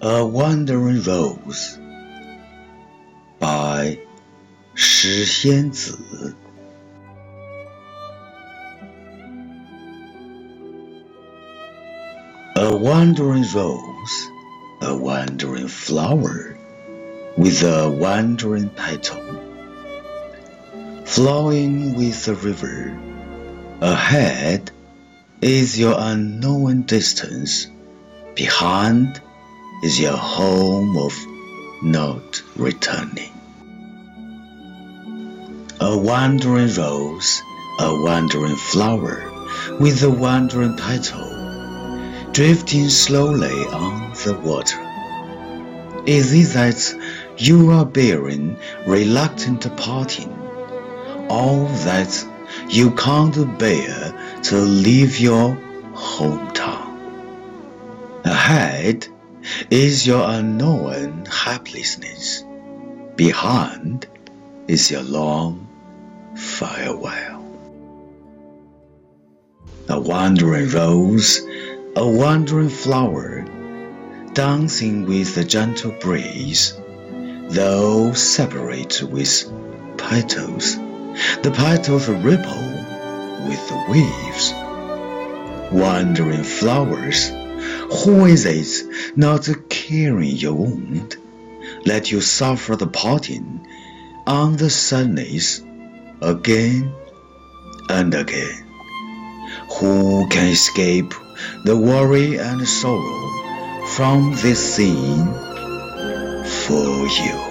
A Wandering Rose by 石仙子 A wandering rose, a wandering flower, with a wandering petal, flowing with the river. Ahead is your unknown distance, behind is your home of not returning. A wandering rose, a wandering flower, with a wandering petal, drifting slowly on the water. Is it that you are bearing reluctant parting, or that you can't bear to leave your hometown? Ahead is your unknown helplessness. Behind is your long farewell. A wandering rose, a wandering flower, dancing with the gentle breeze, though separate with petals, the petals ripple with the waves. Wandering flowers, who is it not caring your wound? Let you suffer the parting on the sadness again and again. Who can escape the worry and sorrow from this scene for you?